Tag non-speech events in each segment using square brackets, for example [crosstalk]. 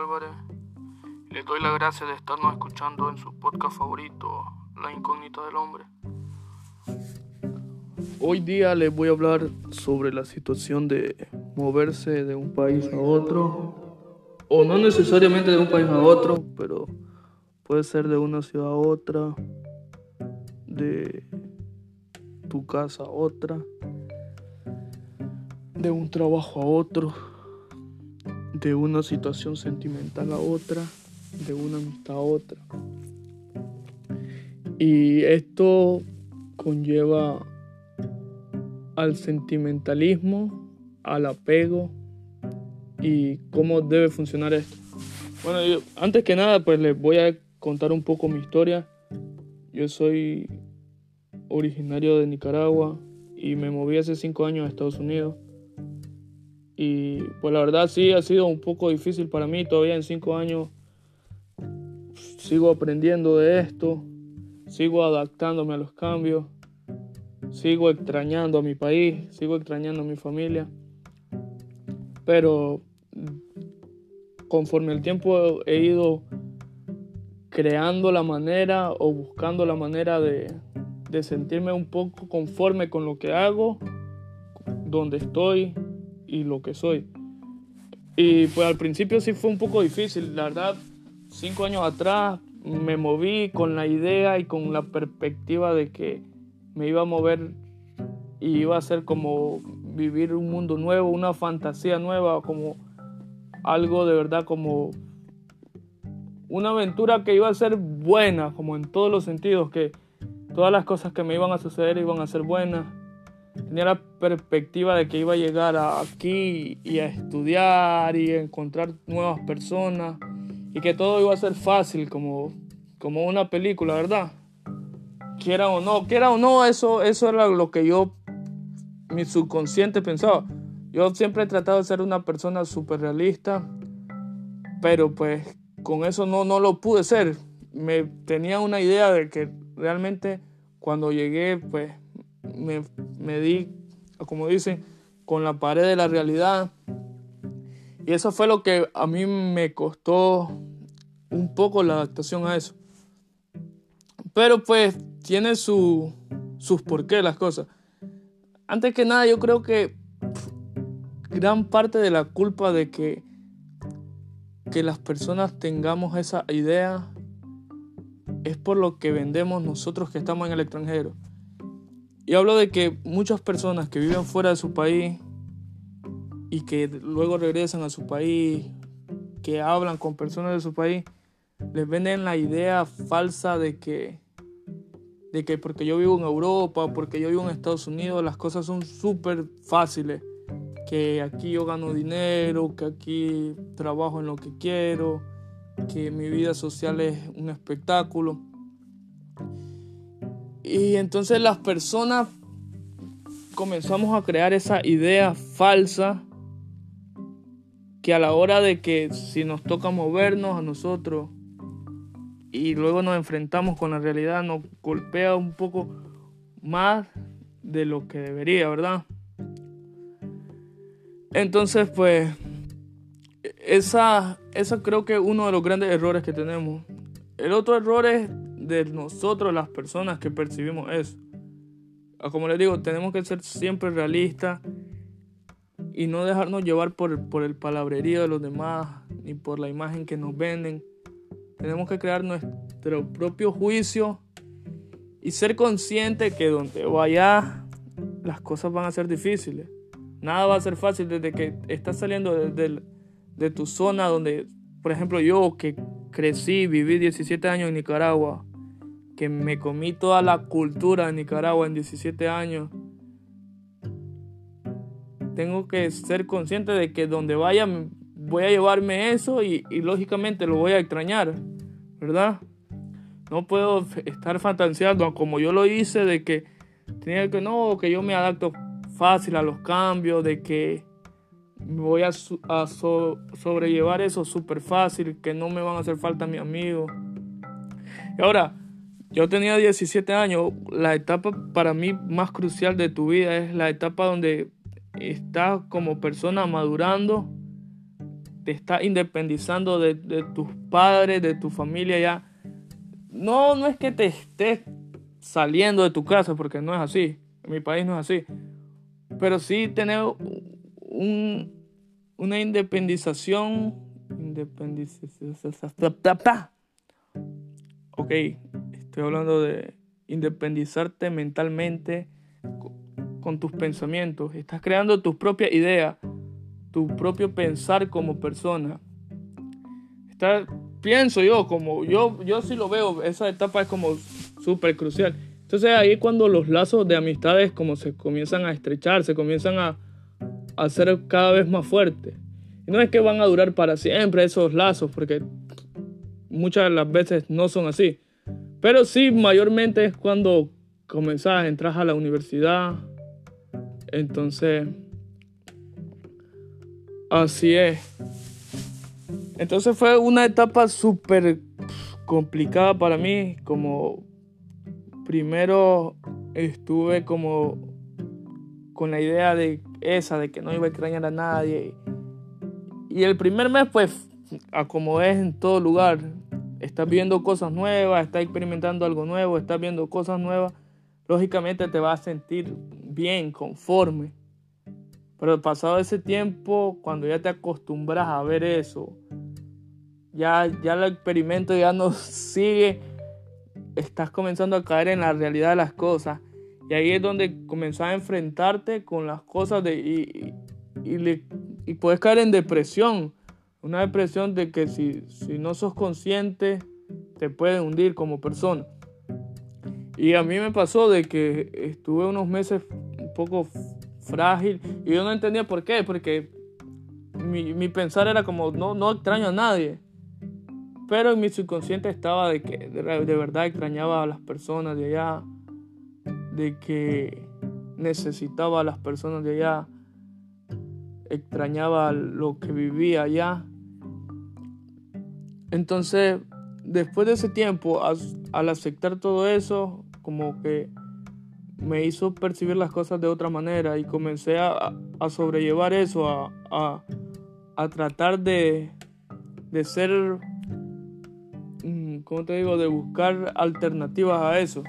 Álvarez les doy la gracia de estarnos escuchando en su podcast favorito, La Incógnita del Hombre. Hoy día les voy a hablar sobre la situación de moverse de un país a otro, o no necesariamente de un país a otro, pero puede ser de una ciudad a otra, de tu casa a otra de un trabajo a otro, de una situación sentimental a otra, de una amistad a otra. Y esto conlleva al sentimentalismo, al apego y cómo debe funcionar esto. Bueno, antes que nada, pues les voy a contar un poco mi historia. Yo soy originario de Nicaragua y me moví hace cinco años a Estados Unidos. Y pues la verdad sí ha sido un poco difícil para mí. Todavía en cinco años sigo aprendiendo de esto, sigo adaptándome a los cambios, sigo extrañando a mi país, sigo extrañando a mi familia. Pero conforme el tiempo he ido creando la manera o buscando la manera de, de sentirme un poco conforme con lo que hago, donde estoy, y lo que soy. Y pues al principio sí fue un poco difícil, la verdad, cinco años atrás me moví con la idea y con la perspectiva de que me iba a mover y iba a ser como vivir un mundo nuevo, una fantasía nueva, como algo de verdad como una aventura que iba a ser buena, como en todos los sentidos, que todas las cosas que me iban a suceder iban a ser buenas tenía la perspectiva de que iba a llegar aquí y a estudiar y a encontrar nuevas personas y que todo iba a ser fácil como, como una película, ¿verdad? Quiera o no, quiera o no, eso, eso era lo que yo, mi subconsciente pensaba. Yo siempre he tratado de ser una persona súper realista, pero pues con eso no, no lo pude ser. Me tenía una idea de que realmente cuando llegué, pues me, me di, como dicen, con la pared de la realidad. Y eso fue lo que a mí me costó un poco la adaptación a eso. Pero pues tiene su, sus porqués las cosas. Antes que nada, yo creo que gran parte de la culpa de que, que las personas tengamos esa idea es por lo que vendemos nosotros que estamos en el extranjero. Y hablo de que muchas personas que viven fuera de su país y que luego regresan a su país, que hablan con personas de su país, les venden la idea falsa de que, de que porque yo vivo en Europa, porque yo vivo en Estados Unidos, las cosas son súper fáciles. Que aquí yo gano dinero, que aquí trabajo en lo que quiero, que mi vida social es un espectáculo. Y entonces las personas comenzamos a crear esa idea falsa que a la hora de que si nos toca movernos a nosotros y luego nos enfrentamos con la realidad, nos golpea un poco más de lo que debería, ¿verdad? Entonces, pues, esa, esa creo que es uno de los grandes errores que tenemos. El otro error es de nosotros las personas que percibimos eso. Ah, como les digo, tenemos que ser siempre realistas y no dejarnos llevar por, por el palabrerío de los demás ni por la imagen que nos venden. Tenemos que crear nuestro propio juicio y ser conscientes que donde vaya las cosas van a ser difíciles. Nada va a ser fácil desde que estás saliendo de, de tu zona donde, por ejemplo, yo que crecí, viví 17 años en Nicaragua, que me comí toda la cultura de Nicaragua en 17 años, tengo que ser consciente de que donde vaya voy a llevarme eso y, lógicamente lo voy a extrañar, ¿verdad? No puedo estar fantaseando como yo lo hice de que tenía que no, que yo me adapto fácil a los cambios, de que voy a, sobrellevar eso súper fácil, que no me van a hacer falta mis amigos. Y ahora, yo tenía 17 años, la etapa para mí más crucial de tu vida es la etapa donde estás como persona madurando te estás independizando de, tus padres, de tu familia ya. No, no es que te estés saliendo de tu casa, porque no es así. En mi país no es así. Pero sí tener un, una independización. Independización. Ok, estoy hablando de independizarte mentalmente con tus pensamientos. Estás creando tus propias ideas, tu propio pensar como persona. Está, pienso yo, como yo, yo sí lo veo, esa etapa es como súper crucial. Entonces ahí cuando los lazos de amistades como se comienzan a estrechar, se comienzan a, a ser cada vez más fuertes. Y no es que van a durar para siempre esos lazos, porque muchas de las veces no son así. Pero sí, mayormente es cuando comenzás, entras a la universidad. Entonces, así es. Entonces fue una etapa súper complicada para mí. Como primero estuve como con la idea de esa, de que no iba a extrañar a nadie. Y el primer mes, pues, como es en todo lugar, estás viendo cosas nuevas, estás experimentando algo nuevo, estás viendo cosas nuevas, lógicamente te vas a sentir bien, conforme. Pero pasado ese tiempo, cuando ya te acostumbras a ver eso, ya, ya el experimento ya no [laughs] sigue, estás comenzando a caer en la realidad de las cosas. Y ahí es donde comenzás a enfrentarte con las cosas de, y, y, y puedes caer en depresión una depresión de que si, si no sos consciente te puede hundir como persona. Y a mí me pasó de que estuve unos meses un poco frágil y yo no entendía por qué, porque mi, mi, pensar era como no, no extraño a nadie. Pero en mi subconsciente estaba de que de, de verdad extrañaba a las personas de allá, de que necesitaba a las personas de allá, extrañaba lo que vivía allá entonces, después de ese tiempo, al aceptar todo eso, como que me hizo percibir las cosas de otra manera y comencé a, sobrellevar eso, a, tratar de, de ser, mm, ¿cómo te digo?, de buscar alternativas a eso.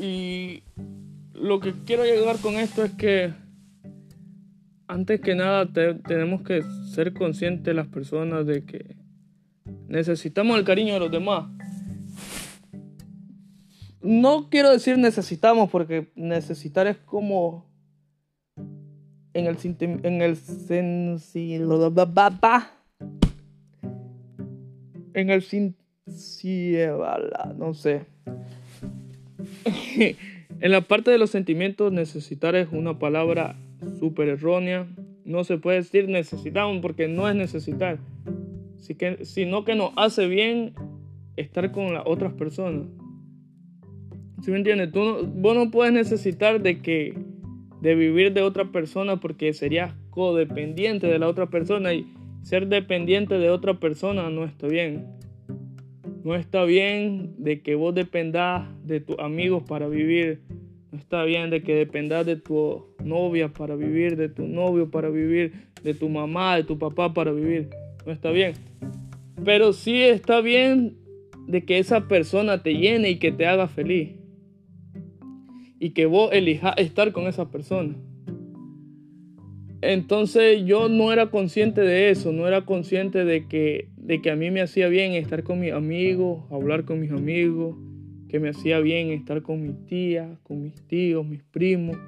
Y lo que quiero llegar con esto es que antes que nada tenemos que ser conscientes las personas de que Necesitamos el cariño de los demás. No quiero decir necesitamos porque necesitar es como en el en el en el no sé. [laughs] en la parte de los sentimientos necesitar es una palabra súper errónea. No se puede decir necesitamos porque no es necesitar sino que nos hace bien estar con las otras personas. ¿Sí me entiendes? Tú no, vos no puedes necesitar de que de vivir de otra persona porque serías codependiente de la otra persona y ser dependiente de otra persona no está bien. No está bien de que vos dependas de tus amigos para vivir. No está bien de que dependas de tu novia para vivir, de tu novio para vivir, de tu mamá, de tu papá para vivir no está bien. Pero sí está bien de que esa persona te llene y que te haga feliz. Y que vos elijas estar con esa persona. Entonces yo no era consciente de eso, no era consciente de que, de que a mí me hacía bien estar con mis amigos, hablar con mis amigos, que me hacía bien estar con mis tías, con mis tíos, mis primos.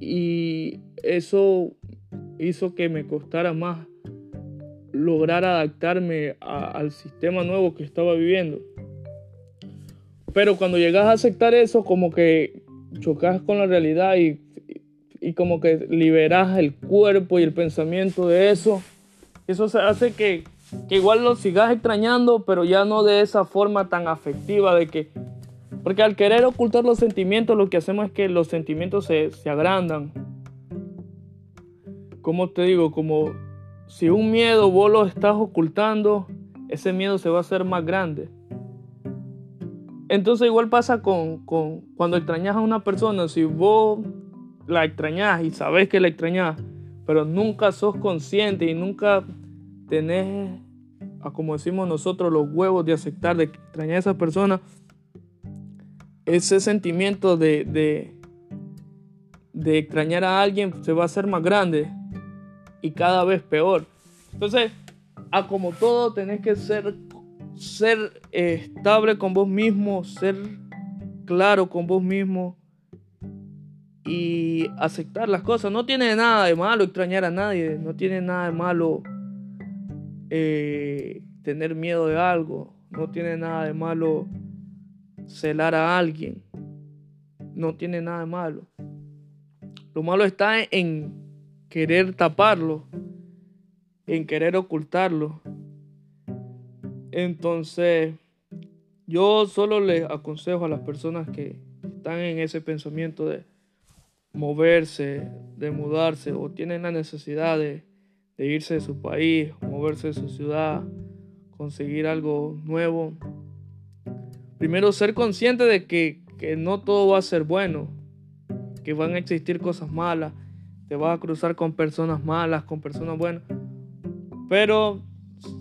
Y eso hizo que me costara más lograr adaptarme al sistema nuevo que estaba viviendo. Pero cuando llegas a aceptar eso, como que chocas con la realidad y, y como que liberas el cuerpo y el pensamiento de eso. Eso se hace que, que igual lo sigas extrañando, pero ya no de esa forma tan afectiva de que... Porque al querer ocultar los sentimientos, lo que hacemos es que los sentimientos se, se agrandan como te digo? Como si un miedo vos lo estás ocultando, ese miedo se va a hacer más grande. Entonces igual pasa con, cuando extrañas a una persona, si vos la extrañas y sabes que la extrañas, pero nunca sos consciente y nunca tenés, como decimos nosotros, los huevos de aceptar, de extrañar a esa persona, ese sentimiento de, de, de extrañar a alguien se va a hacer más grande y cada vez peor. Entonces, a como todo, tenés que ser, ser estable con vos mismo, ser claro con vos mismo y aceptar las cosas. No tiene nada de malo extrañar a nadie, no tiene nada de malo eh, tener miedo de algo, no tiene nada de malo celar a alguien, no tiene nada de malo. Lo malo está en querer taparlo, en querer ocultarlo. Entonces, yo solo les aconsejo a las personas que están en ese pensamiento de moverse, de mudarse o tienen la necesidad de, irse de su país, moverse de su ciudad, conseguir algo nuevo. Primero ser consciente de que, que no todo va a ser bueno, que van a existir cosas malas, te vas a cruzar con personas malas, con personas buenas, pero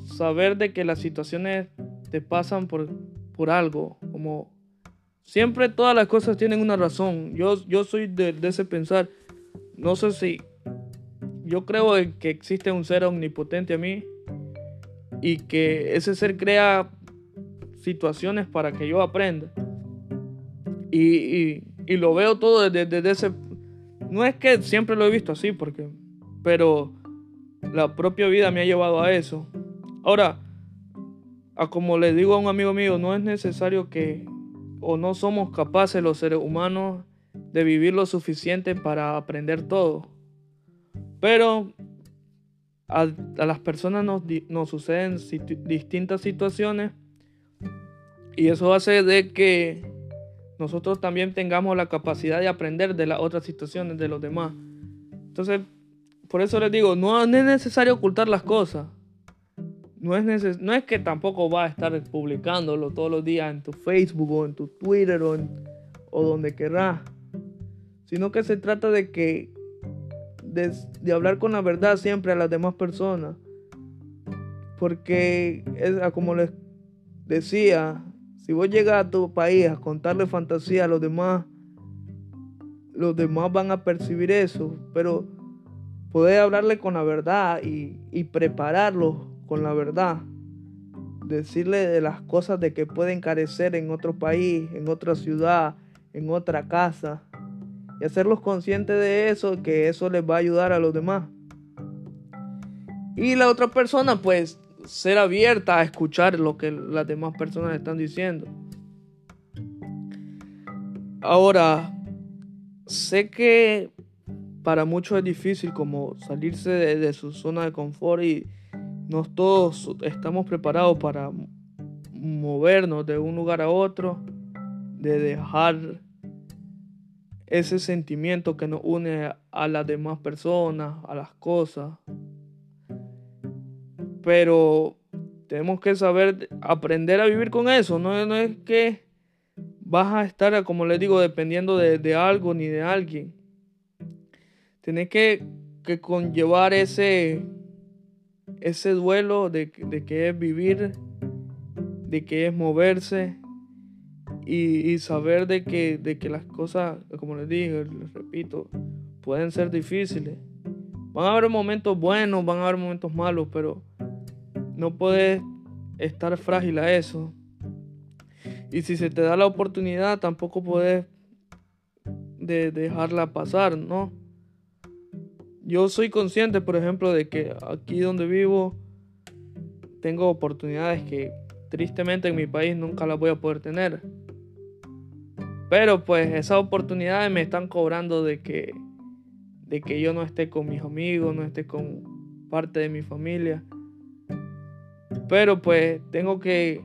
saber de que las situaciones te pasan por, por algo, como Siempre todas las cosas tienen una razón. Yo, yo soy de, ese pensar. No sé si. Yo creo que existe un ser omnipotente a mí. Y que ese ser crea situaciones para que yo aprenda. Y, lo veo todo desde, ese. No es que siempre lo he visto así, porque. Pero la propia vida me ha llevado a eso. Ahora, a como le digo a un amigo mío, no es necesario que o no somos capaces los seres humanos de vivir lo suficiente para aprender todo. Pero a, las personas nos, nos suceden distintas situaciones y eso hace de que nosotros también tengamos la capacidad de aprender de las otras situaciones de los demás. Entonces, por eso les digo, no es necesario ocultar las cosas. No es, no es que tampoco va a estar publicándolo todos los días en tu Facebook o en tu Twitter o, o donde querrás, sino que se trata de que de, hablar con la verdad siempre a las demás personas. Porque como les decía, si vos llegas a tu país a contarle fantasía a los demás, los demás van a percibir eso, pero poder hablarle con la verdad y, y prepararlos con la verdad. Decirle de las cosas de que pueden carecer en otro país, en otra ciudad, en otra casa. Y hacerlos conscientes de eso, que eso les va a ayudar a los demás. Y la otra persona, pues, ser abierta a escuchar lo que las demás personas están diciendo. Ahora, sé que para muchos es difícil como salirse de, su zona de confort y, no todos estamos preparados para movernos de un lugar a otro, de dejar ese sentimiento que nos une a las demás personas, a las cosas. Pero tenemos que saber aprender a vivir con eso. No, es que vas a estar, como les digo, dependiendo de, algo ni de alguien. Tienes que, que conllevar ese, ese duelo de, que es vivir, de que es moverse y, saber de que, de que las cosas, como les dije, les repito, pueden ser difíciles. Van a haber momentos buenos, van a haber momentos malos, pero no puedes estar frágil a eso. Y si se te da la oportunidad, tampoco puedes de dejarla pasar, ¿no? yo soy consciente, por ejemplo, de que aquí donde vivo tengo oportunidades que tristemente en mi país nunca las voy a poder tener. Pero pues esas oportunidades me están cobrando de que de que yo no esté con mis amigos, no esté con parte de mi familia. Pero pues tengo que,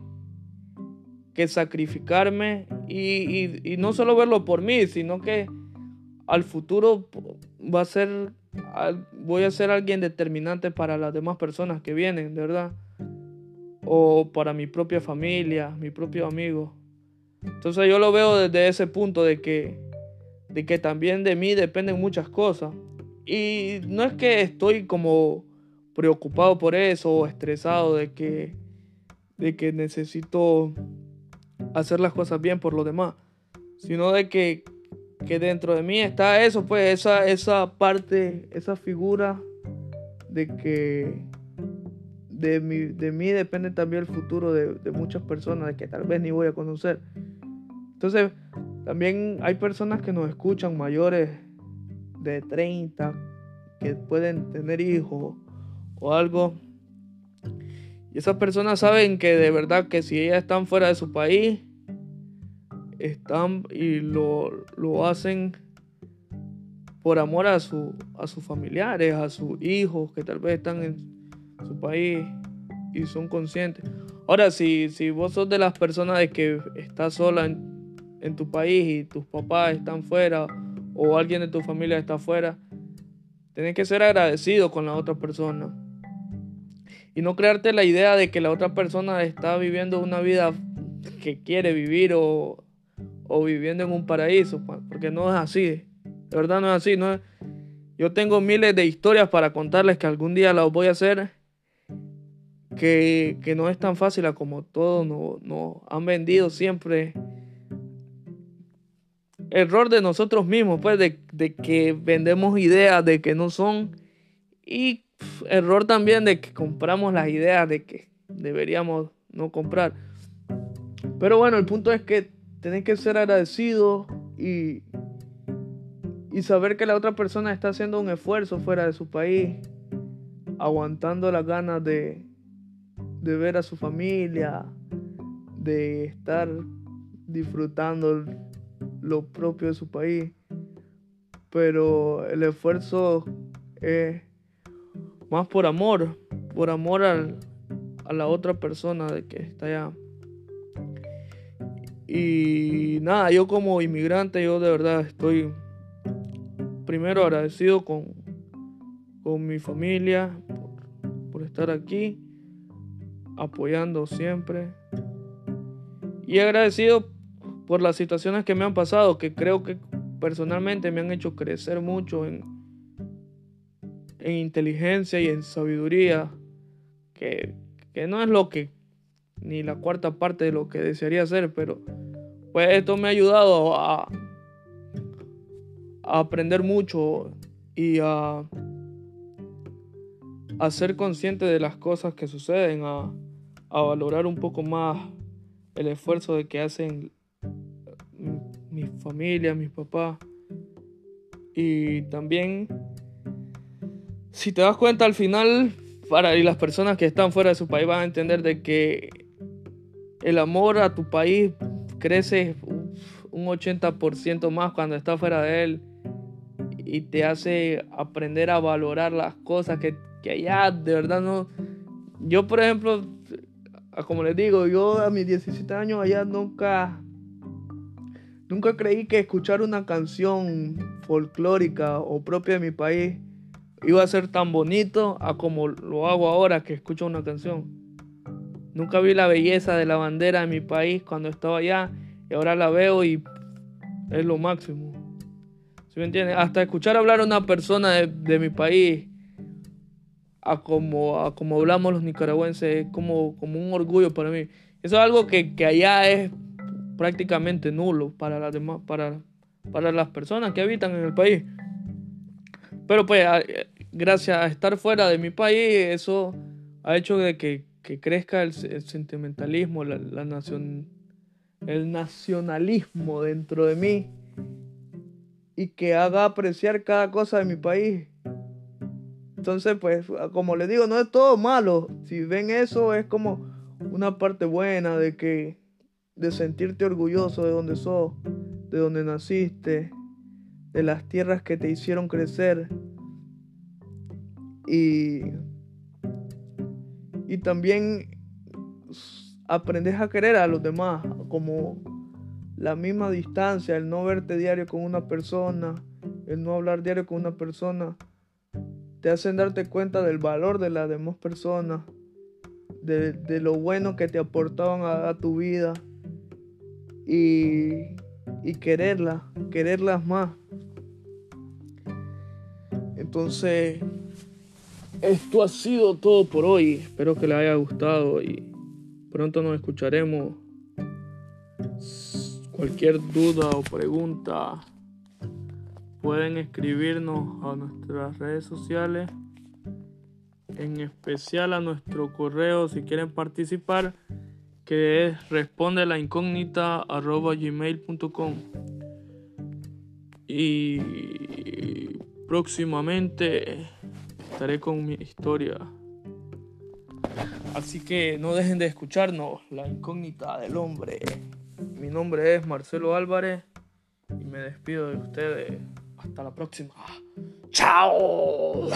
que sacrificarme y, no solo verlo por mí, sino que al futuro va a ser voy a ser alguien determinante para las demás personas que vienen, verdad. O para mi propia familia, mi propio amigo. Entonces yo lo veo desde ese punto de que, de que también de mí dependen muchas cosas. y no es que estoy como preocupado por eso estresado de que, de que necesito hacer las cosas bien por los demás, sino de que, que dentro de mí está eso, pues esa, esa parte, esa figura de que de de mí depende también el futuro de, de muchas personas, de que tal vez ni voy a conocer. Entonces, también hay personas que nos escuchan mayores de 30 que pueden tener hijos o algo. Y esas personas saben que de verdad que si ellas están fuera de su país, están y lo, lo hacen por amor a, su, a sus familiares, a sus hijos que tal vez están en su país y son conscientes. Ahora, si, si vos sos de las personas que estás sola en, en tu país y tus papás están fuera o alguien de tu familia está fuera, tienes que ser agradecido con la otra persona. Y no crearte la idea de que la otra persona está viviendo una vida que quiere vivir o, o viviendo en un paraíso, pues, porque no es así. De verdad no es así. No Yo tengo miles de historias para contarles que algún día las voy a hacer. Que, que no es tan fácil como todos nos no han vendido siempre error de nosotros mismos, pues, de, que vendemos ideas de que no son. Y error también de que compramos las ideas de que deberíamos no comprar. Pero bueno, el punto es que tenés que ser agradecido y, y saber que la otra persona está haciendo un esfuerzo fuera de su país, aguantando las ganas de, de ver a su familia, de estar disfrutando lo propio de su país. Pero el esfuerzo es más por amor, por amor a la otra persona de que está allá. Y nada, yo como inmigrante, yo de verdad estoy primero agradecido con, con mi familia por, por estar aquí, apoyando siempre. Y agradecido por las situaciones que me han pasado, que creo que personalmente me han hecho crecer mucho en, en inteligencia y en sabiduría, que, que no es lo que, ni la cuarta parte de lo que desearía ser, pero pues esto me ha ayudado a, aprender mucho y a, a ser consciente de las cosas que suceden, a, a valorar un poco más el esfuerzo de que hacen mi familia, mis papás. Y también, si te das cuenta al final, para y las personas que están fuera de su país van a entender de que el amor a tu país crece un 80% más cuando estás fuera de él y te hace aprender a valorar las cosas que, que allá de verdad no... Yo, por ejemplo, como les digo, yo a mis 17 años allá nunca Nunca creí que escuchar una canción folclórica o propia de mi país iba a ser tan bonito a como lo hago ahora que escucho una canción. Nunca vi la belleza de la bandera de mi país cuando estaba allá y ahora la veo y es lo máximo. ¿Sí me entiendes? Hasta escuchar hablar a una persona de, mi país a como, a como hablamos los nicaragüenses es como, como un orgullo para mí. Eso es algo que, que allá es prácticamente nulo para las demás, para, para las personas que habitan en el país. Pero pues gracias a estar fuera de mi país, eso ha hecho de que, crezca el, sentimentalismo, la, nación, el nacionalismo dentro de mí y que haga apreciar cada cosa de mi país. Entonces, pues, como les digo, no es todo malo. Si ven eso, es como una parte buena de que de sentirte orgulloso de donde sos, de donde naciste, de las tierras que te hicieron crecer. Y, y también aprendes a querer a los demás, como la misma distancia, el no verte diario con una persona, el no hablar diario con una persona, te hacen darte cuenta del valor de las demás personas, de, lo bueno que te aportaban a tu vida y, y quererlas, quererlas más. Entonces, esto ha sido todo por hoy. Espero que les haya gustado y pronto nos escucharemos. Cualquier duda o pregunta pueden escribirnos a nuestras redes sociales, en especial a nuestro correo si quieren participar, que es responde la incógnita arroba gmail.com. Y próximamente estaré con mi historia. Así que no dejen de escucharnos, La incógnita del hombre. Mi nombre es Marcelo Álvarez y me despido de ustedes. Hasta la próxima. ¡Chao!